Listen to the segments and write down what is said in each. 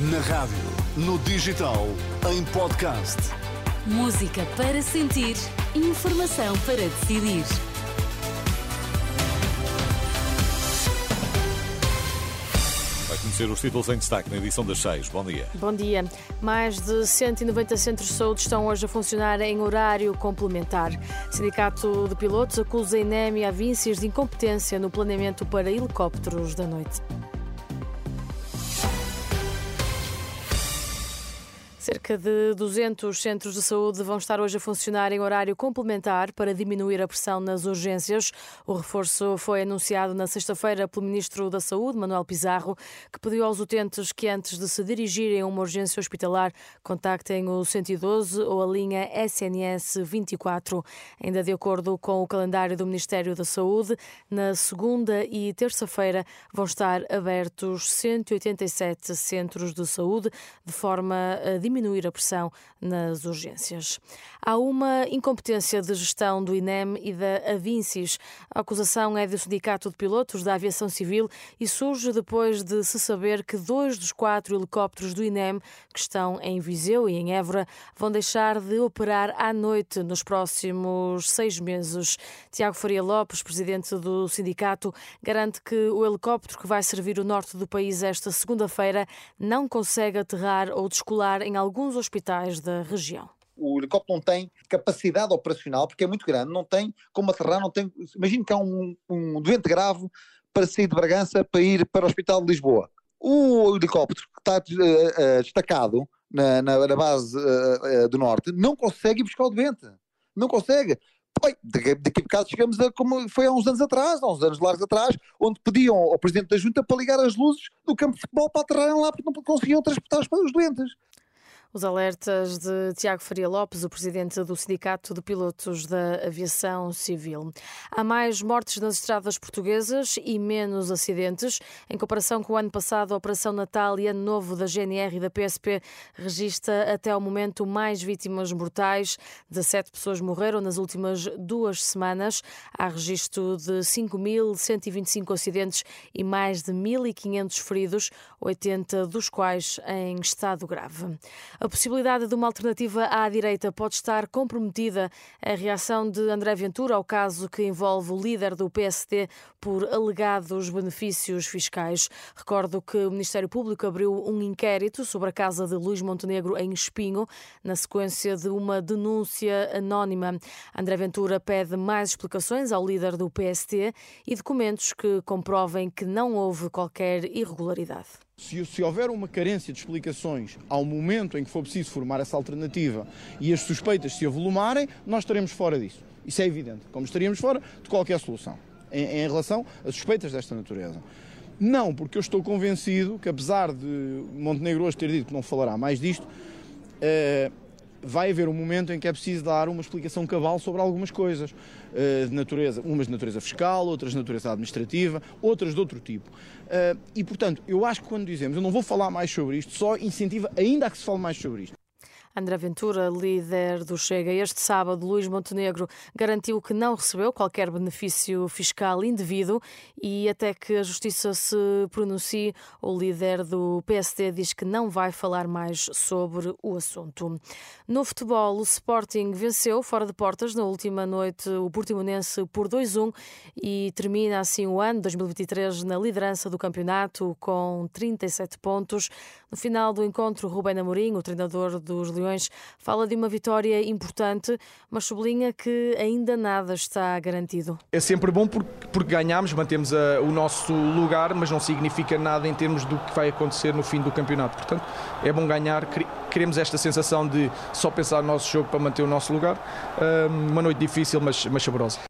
Na rádio, no digital, em podcast. Música para sentir, informação para decidir. Vai conhecer os títulos em destaque na edição das 6. Bom dia. Bom dia. Mais de 190 centros de saúde estão hoje a funcionar em horário complementar. O Sindicato de Pilotos acusa a INEM e a Víncias de incompetência no planeamento para helicópteros da noite. Cerca de 200 centros de saúde vão estar hoje a funcionar em horário complementar para diminuir a pressão nas urgências. O reforço foi anunciado na sexta-feira pelo Ministro da Saúde, Manuel Pizarro, que pediu aos utentes que antes de se dirigirem a uma urgência hospitalar contactem o 112 ou a linha SNS 24. Ainda de acordo com o calendário do Ministério da Saúde, na segunda e terça-feira vão estar abertos 187 centros de saúde de forma a diminuir diminuir a pressão nas urgências. Há uma incompetência de gestão do INEM e da Avincis. A acusação é do Sindicato de Pilotos da Aviação Civil e surge depois de se saber que dois dos quatro helicópteros do INEM, que estão em Viseu e em Évora, vão deixar de operar à noite nos próximos seis meses. Tiago Faria Lopes, presidente do sindicato, garante que o helicóptero que vai servir o norte do país esta segunda-feira não consegue aterrar ou descolar em algum alguns hospitais da região o helicóptero não tem capacidade operacional, porque é muito grande, não tem como aterrar, não tem. Imagino que há um, um doente grave para sair de Bragança para ir para o Hospital de Lisboa. O helicóptero que está uh, uh, destacado na, na, na base uh, do Norte não consegue ir buscar o doente. Não consegue. Bem, daqui, daqui a bocado chegamos a como foi há uns anos atrás, há uns anos largos atrás, onde pediam ao Presidente da Junta para ligar as luzes do campo de futebol para aterrarem lá porque não conseguiam transportar os doentes. Os alertas de Tiago Faria Lopes, o presidente do Sindicato de Pilotos da Aviação Civil. Há mais mortes nas estradas portuguesas e menos acidentes. Em comparação com o ano passado, a Operação Natal e Ano Novo da GNR e da PSP registra até ao momento mais vítimas mortais. 17 pessoas morreram nas últimas duas semanas. Há registro de 5.125 acidentes e mais de 1.500 feridos, 80 dos quais em estado grave. A possibilidade de uma alternativa à direita pode estar comprometida. A reação de André Ventura ao caso que envolve o líder do PSD por alegados benefícios fiscais. Recordo que o Ministério Público abriu um inquérito sobre a casa de Luís Montenegro em Espinho, na sequência de uma denúncia anónima. André Ventura pede mais explicações ao líder do PSD e documentos que comprovem que não houve qualquer irregularidade. Se, se, houver uma carência de explicações ao momento em que for preciso formar essa alternativa e as suspeitas se avolumarem, nós estaremos fora disso. Isso é evidente, como estaríamos fora de qualquer solução em, em relação a suspeitas desta natureza. Não, porque eu estou convencido que, apesar de Montenegro hoje ter dito que não falará mais disto, uh, vai haver um momento em que é preciso dar uma explicação cabal sobre algumas coisas, uh, de natureza, umas de natureza fiscal, outras de natureza administrativa, outras de outro tipo. Uh, e, portanto, eu acho que quando dizemos eu não vou falar mais sobre isto, só incentiva ainda a que se fale mais sobre isto. André Ventura, líder do Chega, este sábado, Luís Montenegro garantiu que não recebeu qualquer benefício fiscal indevido e até que a Justiça se pronuncie, o líder do PSD diz que não vai falar mais sobre o assunto. No futebol, o Sporting venceu fora de portas na última noite o Portimonense por 2-1 e termina assim o ano 2023 na liderança do campeonato com 37 pontos. No final do encontro, Rubén Amorim, o treinador dos Leões, fala de uma vitória importante, mas sublinha que ainda nada está garantido. É sempre bom porque, porque ganhamos, mantemos a, o nosso lugar, mas não significa nada em termos do que vai acontecer no fim do campeonato. Portanto, é bom ganhar, queremos esta sensação de só pensar no nosso jogo para manter o nosso lugar. Uma noite difícil, mas, mas saborosa.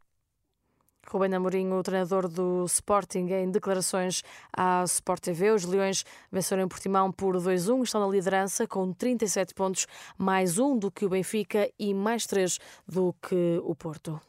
Rubén Amorim, o treinador do Sporting, em declarações à Sport TV. Os Leões venceram em Portimão por 2-1, estão na liderança com 37 pontos, mais um do que o Benfica e mais três do que o Porto.